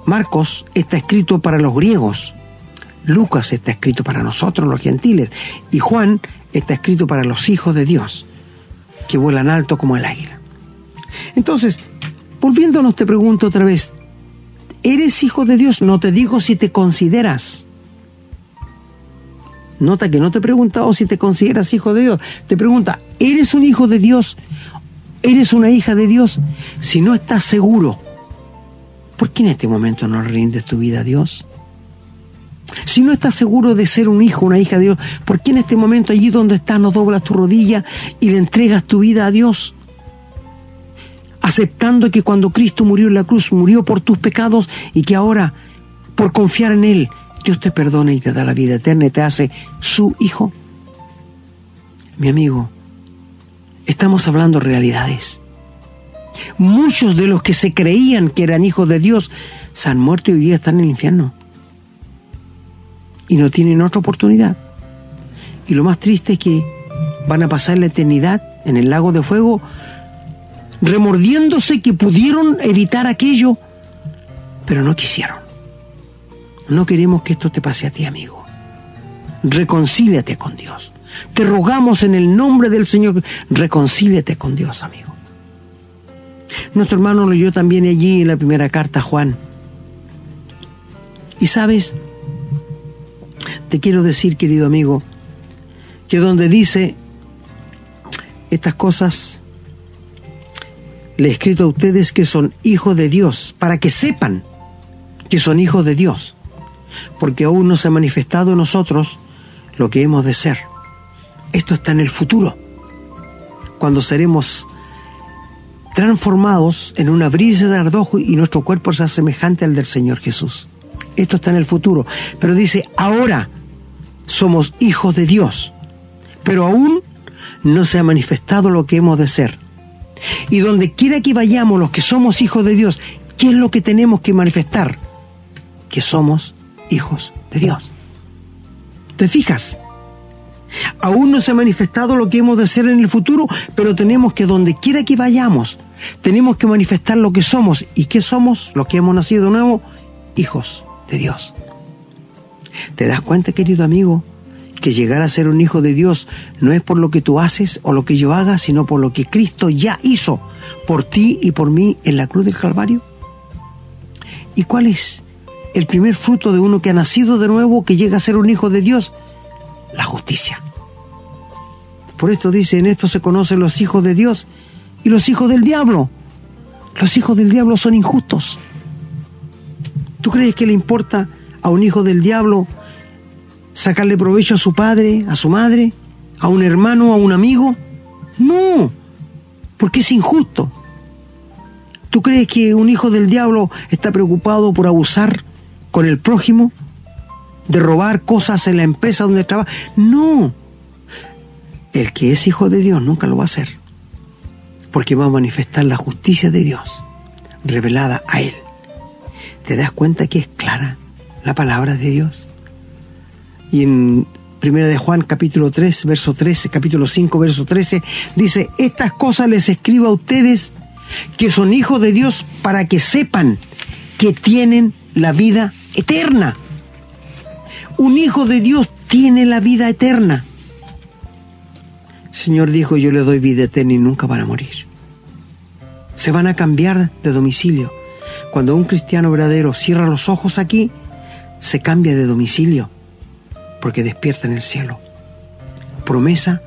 Marcos está escrito para los griegos. Lucas está escrito para nosotros los gentiles. Y Juan está escrito para los hijos de Dios, que vuelan alto como el águila. Entonces, volviéndonos te pregunto otra vez, ¿eres hijo de Dios? No te digo si te consideras. Nota que no te pregunta o si te consideras hijo de Dios. Te pregunta, ¿eres un hijo de Dios? ¿Eres una hija de Dios? Si no estás seguro, ¿por qué en este momento no rindes tu vida a Dios? Si no estás seguro de ser un hijo, una hija de Dios, ¿por qué en este momento allí donde estás no doblas tu rodilla y le entregas tu vida a Dios? Aceptando que cuando Cristo murió en la cruz, murió por tus pecados y que ahora, por confiar en Él, Dios te perdona y te da la vida eterna y te hace su hijo. Mi amigo, estamos hablando realidades. Muchos de los que se creían que eran hijos de Dios se han muerto y hoy día están en el infierno y no tienen otra oportunidad. Y lo más triste es que van a pasar la eternidad en el lago de fuego remordiéndose que pudieron evitar aquello, pero no quisieron. No queremos que esto te pase a ti, amigo. Reconcíliate con Dios. Te rogamos en el nombre del Señor, reconcíliate con Dios, amigo. Nuestro hermano leyó también allí en la primera carta Juan. Y sabes, te quiero decir, querido amigo, que donde dice estas cosas, le he escrito a ustedes que son hijos de Dios, para que sepan que son hijos de Dios, porque aún no se ha manifestado en nosotros lo que hemos de ser. Esto está en el futuro, cuando seremos transformados en un abrirse de ardojo y nuestro cuerpo sea semejante al del Señor Jesús. Esto está en el futuro. Pero dice, ahora somos hijos de Dios, pero aún no se ha manifestado lo que hemos de ser. Y donde quiera que vayamos los que somos hijos de Dios, ¿qué es lo que tenemos que manifestar? Que somos hijos de Dios. ¿Te fijas? Aún no se ha manifestado lo que hemos de ser en el futuro, pero tenemos que donde quiera que vayamos, tenemos que manifestar lo que somos. ¿Y qué somos? Los que hemos nacido de nuevo, hijos de Dios. ¿Te das cuenta, querido amigo, que llegar a ser un hijo de Dios no es por lo que tú haces o lo que yo haga, sino por lo que Cristo ya hizo por ti y por mí en la cruz del Calvario? ¿Y cuál es el primer fruto de uno que ha nacido de nuevo, que llega a ser un hijo de Dios? La justicia. Por esto dice, en esto se conocen los hijos de Dios y los hijos del diablo. Los hijos del diablo son injustos. ¿Tú crees que le importa a un hijo del diablo sacarle provecho a su padre, a su madre, a un hermano, a un amigo? No, porque es injusto. ¿Tú crees que un hijo del diablo está preocupado por abusar con el prójimo? ¿De robar cosas en la empresa donde trabaja? No. El que es hijo de Dios nunca lo va a hacer. Porque va a manifestar la justicia de Dios revelada a él. ¿Te das cuenta que es clara la palabra de Dios? Y en 1 de Juan capítulo 3, verso 13, capítulo 5, verso 13, dice, estas cosas les escribo a ustedes que son hijos de Dios para que sepan que tienen la vida eterna. Un hijo de Dios tiene la vida eterna. El Señor dijo, yo le doy vida eterna y nunca van a morir. Se van a cambiar de domicilio cuando un cristiano verdadero cierra los ojos aquí, se cambia de domicilio, porque despierta en el cielo. Promesa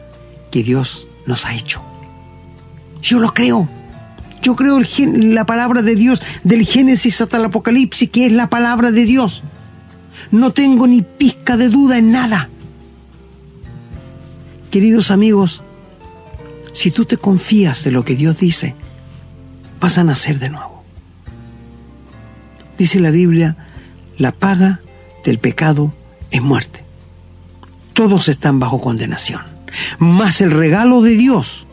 que Dios nos ha hecho. Yo lo creo. Yo creo la palabra de Dios del Génesis hasta el Apocalipsis, que es la palabra de Dios. No tengo ni pizca de duda en nada. Queridos amigos, si tú te confías de lo que Dios dice, vas a nacer de nuevo. Dice la Biblia, la paga del pecado es muerte. Todos están bajo condenación. Mas el regalo de Dios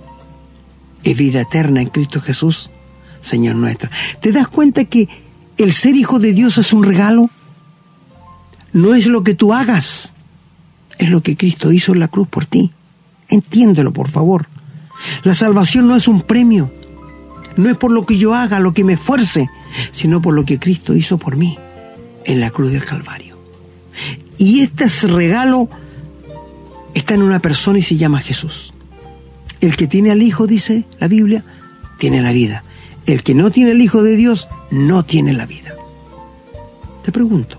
es vida eterna en Cristo Jesús, Señor nuestro. ¿Te das cuenta que El ser hijo de Dios es un regalo. No es lo que tú hagas, es lo que Cristo hizo en la cruz por ti. Entiéndelo, por favor. La salvación no es un premio, no es por lo que yo haga, lo que me esfuerce, sino por lo que Cristo hizo por mí en la cruz del Calvario. Y este regalo está en una persona y se llama Jesús. El que tiene al Hijo, dice la Biblia, tiene la vida. El que no tiene el Hijo de Dios, no tiene la vida. Te pregunto,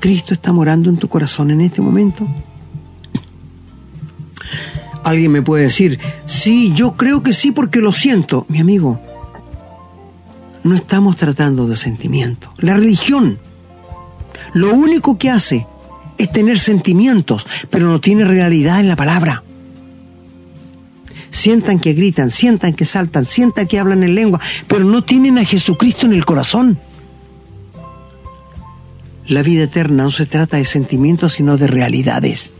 ¿Cristo está morando en tu corazón en este momento? Alguien me puede decir, sí, yo creo que sí porque lo siento. Mi amigo, no estamos tratando de sentimientos. La religión lo único que hace es tener sentimientos, pero no tiene realidad en la palabra. Sientan que gritan, sientan que saltan, sientan que hablan en lengua, pero no tienen a Jesucristo en el corazón. La vida eterna no se trata de sentimientos, sino de realidades.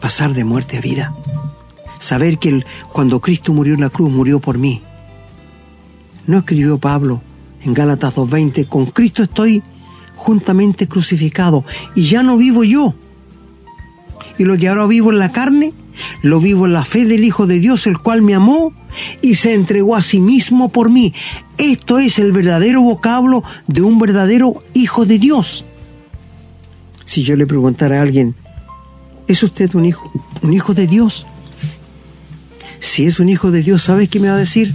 Pasar de muerte a vida. Saber que cuando Cristo murió en la cruz, murió por mí. No escribió Pablo en Gálatas 2.20, con Cristo estoy juntamente crucificado y ya no vivo yo. Y lo que ahora vivo en la carne, lo vivo en la fe del Hijo de Dios, el cual me amó y se entregó a sí mismo por mí. Esto es el verdadero vocablo de un verdadero Hijo de Dios. Si yo le preguntara a alguien, ¿es usted un hijo, un hijo de Dios? Si es un hijo de Dios, ¿sabe qué me va a decir?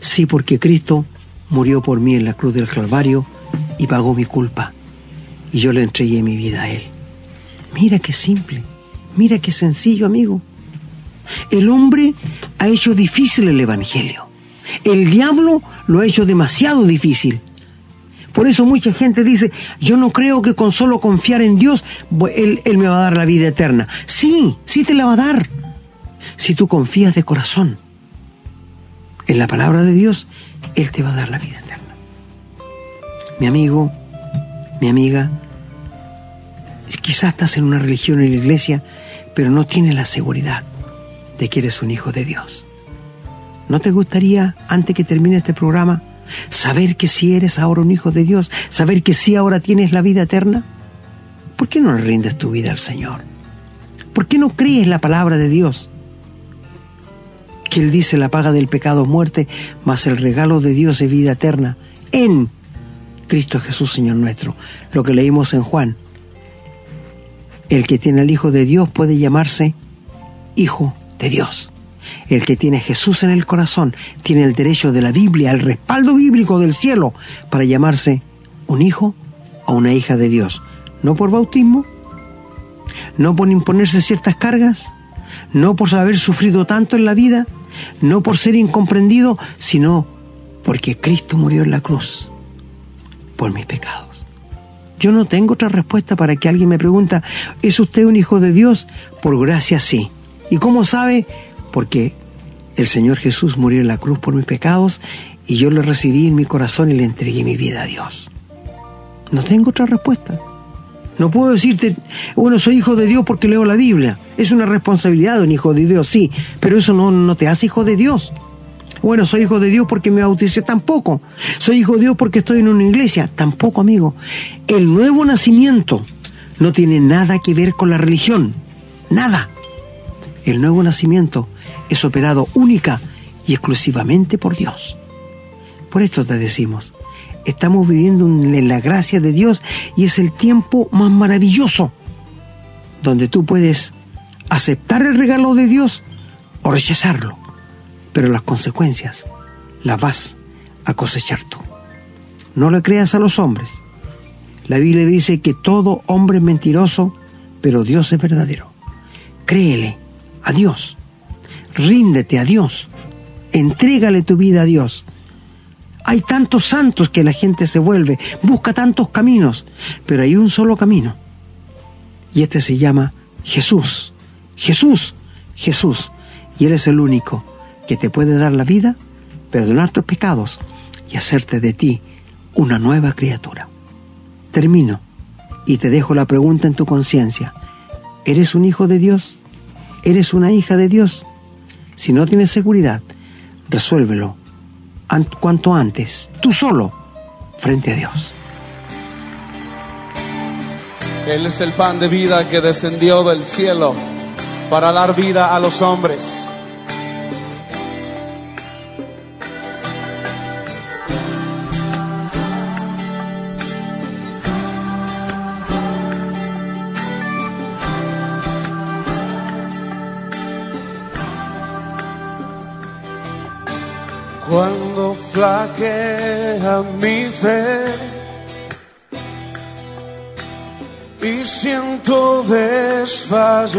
Sí, porque Cristo murió por mí en la cruz del Calvario y pagó mi culpa. Y yo le entregué mi vida a Él. Mira qué simple. Mira qué sencillo, amigo. El hombre ha hecho difícil el Evangelio. El diablo lo ha hecho demasiado difícil. Por eso mucha gente dice, yo no creo que con solo confiar en Dios, él, él, me va a dar la vida eterna. Sí, sí te la va a dar. Si tú confías de corazón en la palabra de Dios, Él te va a dar la vida eterna. Mi amigo, mi amiga, quizás estás en una religión en la iglesia pero no tiene la seguridad de que eres un hijo de Dios. ¿No te gustaría, antes que termine este programa, saber que si eres ahora un hijo de Dios, saber que si ahora tienes la vida eterna? ¿Por qué no rindes tu vida al Señor? ¿Por qué no crees la palabra de Dios? Que Él dice la paga del pecado es muerte, mas el regalo de Dios es vida eterna en Cristo Jesús, Señor nuestro. Lo que leímos en Juan el que tiene al Hijo de Dios puede llamarse Hijo de Dios. El que tiene Jesús en el corazón tiene el derecho de la Biblia, el respaldo bíblico del cielo para llamarse un hijo o una hija de Dios. No por bautismo, no por imponerse ciertas cargas, no por haber sufrido tanto en la vida, no por ser incomprendido, sino porque Cristo murió en la cruz por mis pecados. Yo no tengo otra respuesta para que alguien me pregunta, ¿es usted un hijo de Dios? Por gracia sí. ¿Y cómo sabe? Porque el Señor Jesús murió en la cruz por mis pecados y yo lo recibí en mi corazón y le entregué mi vida a Dios. No tengo otra respuesta. No puedo decirte, bueno, soy hijo de Dios porque leo la Biblia. Es una responsabilidad de un hijo de Dios, sí, pero eso no, no te hace hijo de Dios. Bueno, soy hijo de Dios porque me bauticé tampoco. Soy hijo de Dios porque estoy en una iglesia tampoco, amigo. El nuevo nacimiento no tiene nada que ver con la religión. Nada. El nuevo nacimiento es operado única y exclusivamente por Dios. Por esto te decimos, estamos viviendo en la gracia de Dios y es el tiempo más maravilloso donde tú puedes aceptar el regalo de Dios o rechazarlo pero las consecuencias las vas a cosechar tú. No le creas a los hombres. La Biblia dice que todo hombre es mentiroso, pero Dios es verdadero. Créele a Dios. Ríndete a Dios. Entrégale tu vida a Dios. Hay tantos santos que la gente se vuelve, busca tantos caminos, pero hay un solo camino. Y este se llama Jesús. Jesús, Jesús. Y Él es el único que te puede dar la vida, perdonar tus pecados y hacerte de ti una nueva criatura. Termino y te dejo la pregunta en tu conciencia. ¿Eres un hijo de Dios? ¿Eres una hija de Dios? Si no tienes seguridad, resuélvelo an- cuanto antes, tú solo, frente a Dios. Él es el pan de vida que descendió del cielo para dar vida a los hombres. Mi fe y siento desfallecer.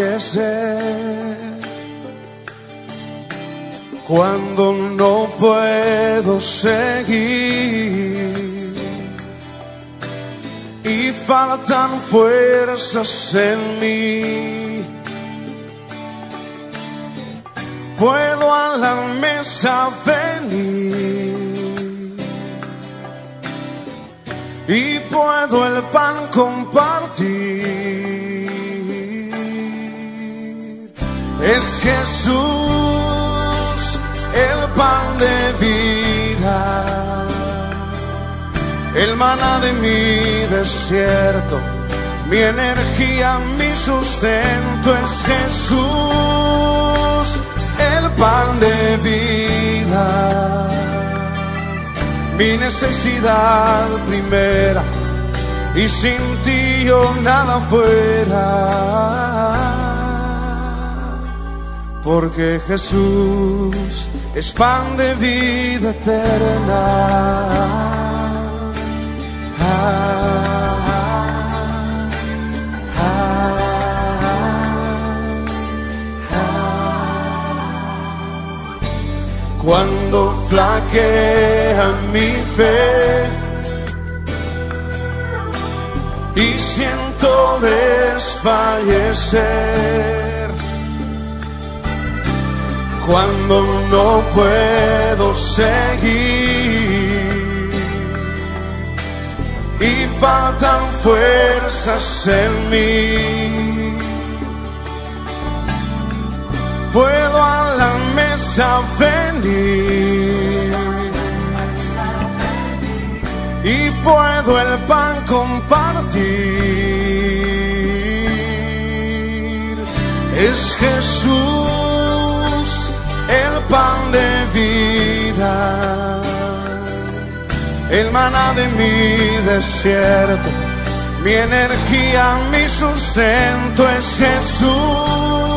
Cuando no puedo seguir y faltan fuerzas en mí. Puedo a la mesa y puedo el pan compartir. Es Jesús el pan de vida, el maná de mi desierto, mi energía, mi sustento es Jesús el pan de vida mi necesidad primera y sin ti yo nada fuera. Porque Jesús es pan de vida eterna. Ah, Cuando flaquea mi fe. Y siento desfallecer, cuando no puedo seguir. Y faltan fuerzas en mí puedo a la mesa venir. Y puedo el pan compartir. Es Jesús el pan de vida, el maná de mi desierto, mi energía, mi sustento es Jesús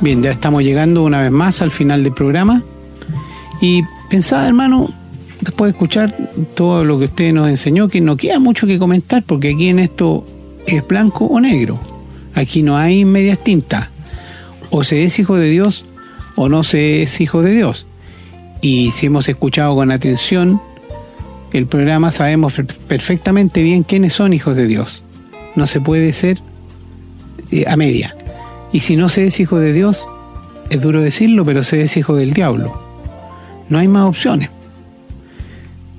Bien, ya estamos llegando una vez más al final del programa. Y pensaba, hermano, después de escuchar todo lo que usted nos enseñó, que no queda mucho que comentar, porque aquí en esto es blanco o negro. Aquí no hay medias tintas. O se es hijo de Dios o no se es hijo de Dios. Y si hemos escuchado con atención el programa, sabemos per- perfectamente bien quiénes son hijos de Dios. No se puede ser eh, a media. Y si no se es hijo de Dios, es duro decirlo, pero se es hijo del diablo. No hay más opciones.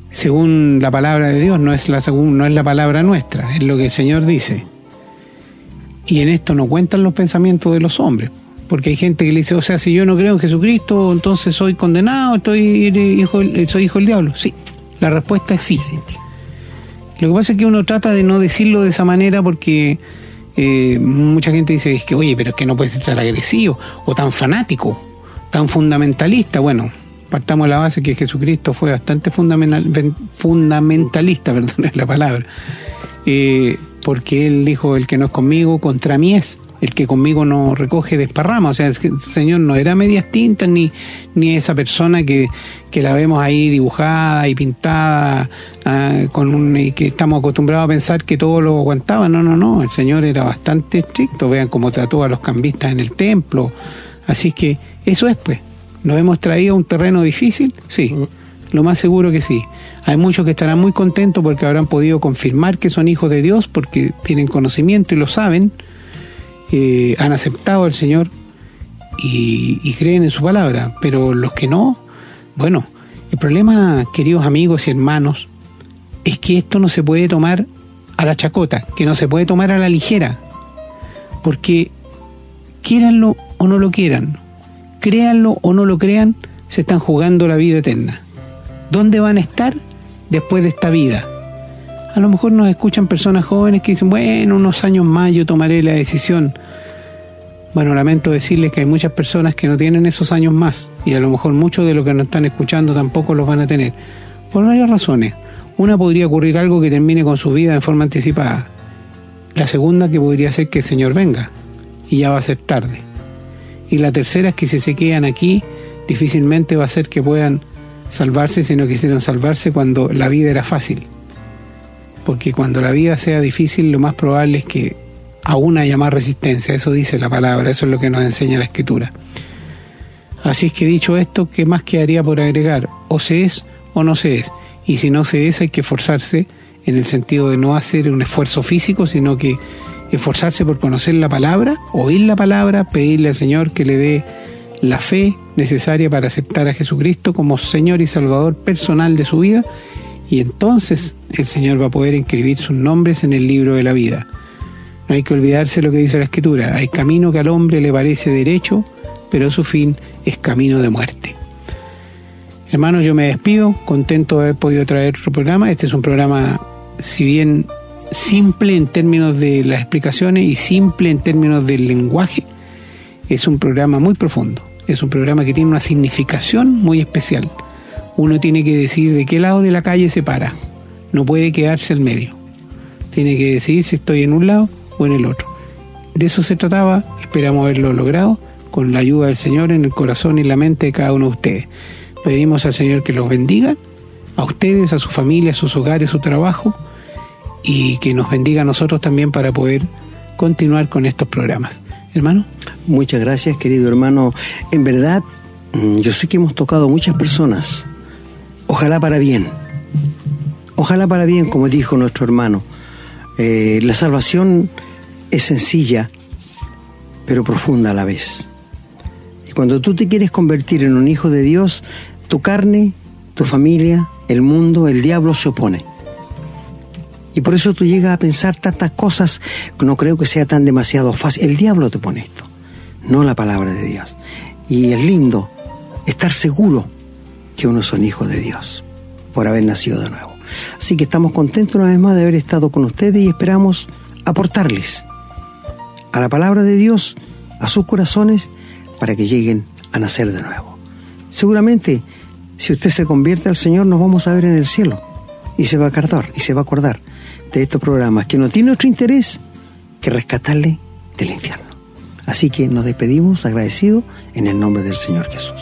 Según la palabra de Dios, no es la, no es la palabra nuestra, es lo que el Señor dice. Y en esto no cuentan los pensamientos de los hombres, Porque hay gente que le dice, o sea, si yo no creo en Jesucristo, entonces soy condenado, estoy hijo, soy hijo del diablo. Sí, la respuesta es sí. Lo que pasa es que uno trata de no decirlo de esa manera porque eh, mucha gente dice, es que, oye, pero es que no puedes ser tan agresivo o tan fanático, tan fundamentalista. Bueno, partamos de la base que Jesucristo fue bastante fundamental, fundamentalista, perdón, es la palabra, eh, porque él dijo, el que no es conmigo, contra mí es, el que conmigo no recoge desparrama, o sea, el Señor no era medias tintas ni, ni esa persona que, que la vemos ahí dibujada y pintada, ah, con un, y que estamos acostumbrados a pensar que todo lo aguantaba, no, no, no, el Señor era bastante estricto, vean cómo trató a los cambistas en el templo, así que eso es pues. ¿Nos hemos traído a un terreno difícil? Sí, lo más seguro que sí. Hay muchos que estarán muy contentos porque habrán podido confirmar que son hijos de Dios, porque tienen conocimiento y lo saben, han aceptado al Señor y, y creen en su palabra. Pero los que no, bueno, el problema, queridos amigos y hermanos, es que esto no se puede tomar a la chacota, que no se puede tomar a la ligera, porque quieranlo o no lo quieran, créanlo o no lo crean, se están jugando la vida eterna. ¿Dónde van a estar después de esta vida? A lo mejor nos escuchan personas jóvenes que dicen, bueno, unos años más yo tomaré la decisión. Bueno, lamento decirles que hay muchas personas que no tienen esos años más y a lo mejor muchos de los que nos están escuchando tampoco los van a tener. Por varias razones. Una podría ocurrir algo que termine con su vida de forma anticipada. La segunda que podría ser que el Señor venga y ya va a ser tarde. Y la tercera es que si se quedan aquí, difícilmente va a ser que puedan salvarse si no quisieron salvarse cuando la vida era fácil. Porque cuando la vida sea difícil, lo más probable es que aún haya más resistencia. Eso dice la palabra, eso es lo que nos enseña la escritura. Así es que dicho esto, ¿qué más quedaría por agregar? O se es o no se es. Y si no se es, hay que esforzarse en el sentido de no hacer un esfuerzo físico, sino que esforzarse por conocer la palabra, oír la palabra, pedirle al Señor que le dé la fe necesaria para aceptar a Jesucristo como Señor y Salvador personal de su vida, y entonces el Señor va a poder inscribir sus nombres en el libro de la vida. No hay que olvidarse lo que dice la Escritura, hay camino que al hombre le parece derecho, pero su fin es camino de muerte. Hermanos, yo me despido, contento de haber podido traer otro programa. Este es un programa, si bien simple en términos de las explicaciones y simple en términos del lenguaje, es un programa muy profundo. Es un programa que tiene una significación muy especial. Uno tiene que decir de qué lado de la calle se para. No puede quedarse al medio. Tiene que decidir si estoy en un lado o en el otro. De eso se trataba. Esperamos haberlo logrado con la ayuda del Señor en el corazón y la mente de cada uno de ustedes. Pedimos al Señor que los bendiga, a ustedes, a su familia, a sus hogares, a su trabajo y que nos bendiga a nosotros también para poder continuar con estos programas. Hermano. Muchas gracias, querido hermano. En verdad, mm, yo sé que hemos tocado muchas personas. Ojalá para bien. Ojalá para bien, como dijo nuestro hermano. Eh, la salvación es sencilla, pero profunda a la vez. Y cuando tú te quieres convertir en un hijo de Dios, tu carne, tu familia, el mundo, el diablo se opone. Y por eso tú llegas a pensar tantas cosas que no creo que sea tan demasiado fácil. El diablo te pone esto, no la palabra de Dios. Y es lindo estar seguro que uno son hijos de Dios por haber nacido de nuevo. Así que estamos contentos una vez más de haber estado con ustedes y esperamos aportarles a la palabra de Dios, a sus corazones, para que lleguen a nacer de nuevo. Seguramente, si usted se convierte al Señor, nos vamos a ver en el cielo y se va a acordar, y se va a acordar de estos programas que no tiene otro interés que rescatarle del infierno. Así que nos despedimos agradecidos en el nombre del Señor Jesús.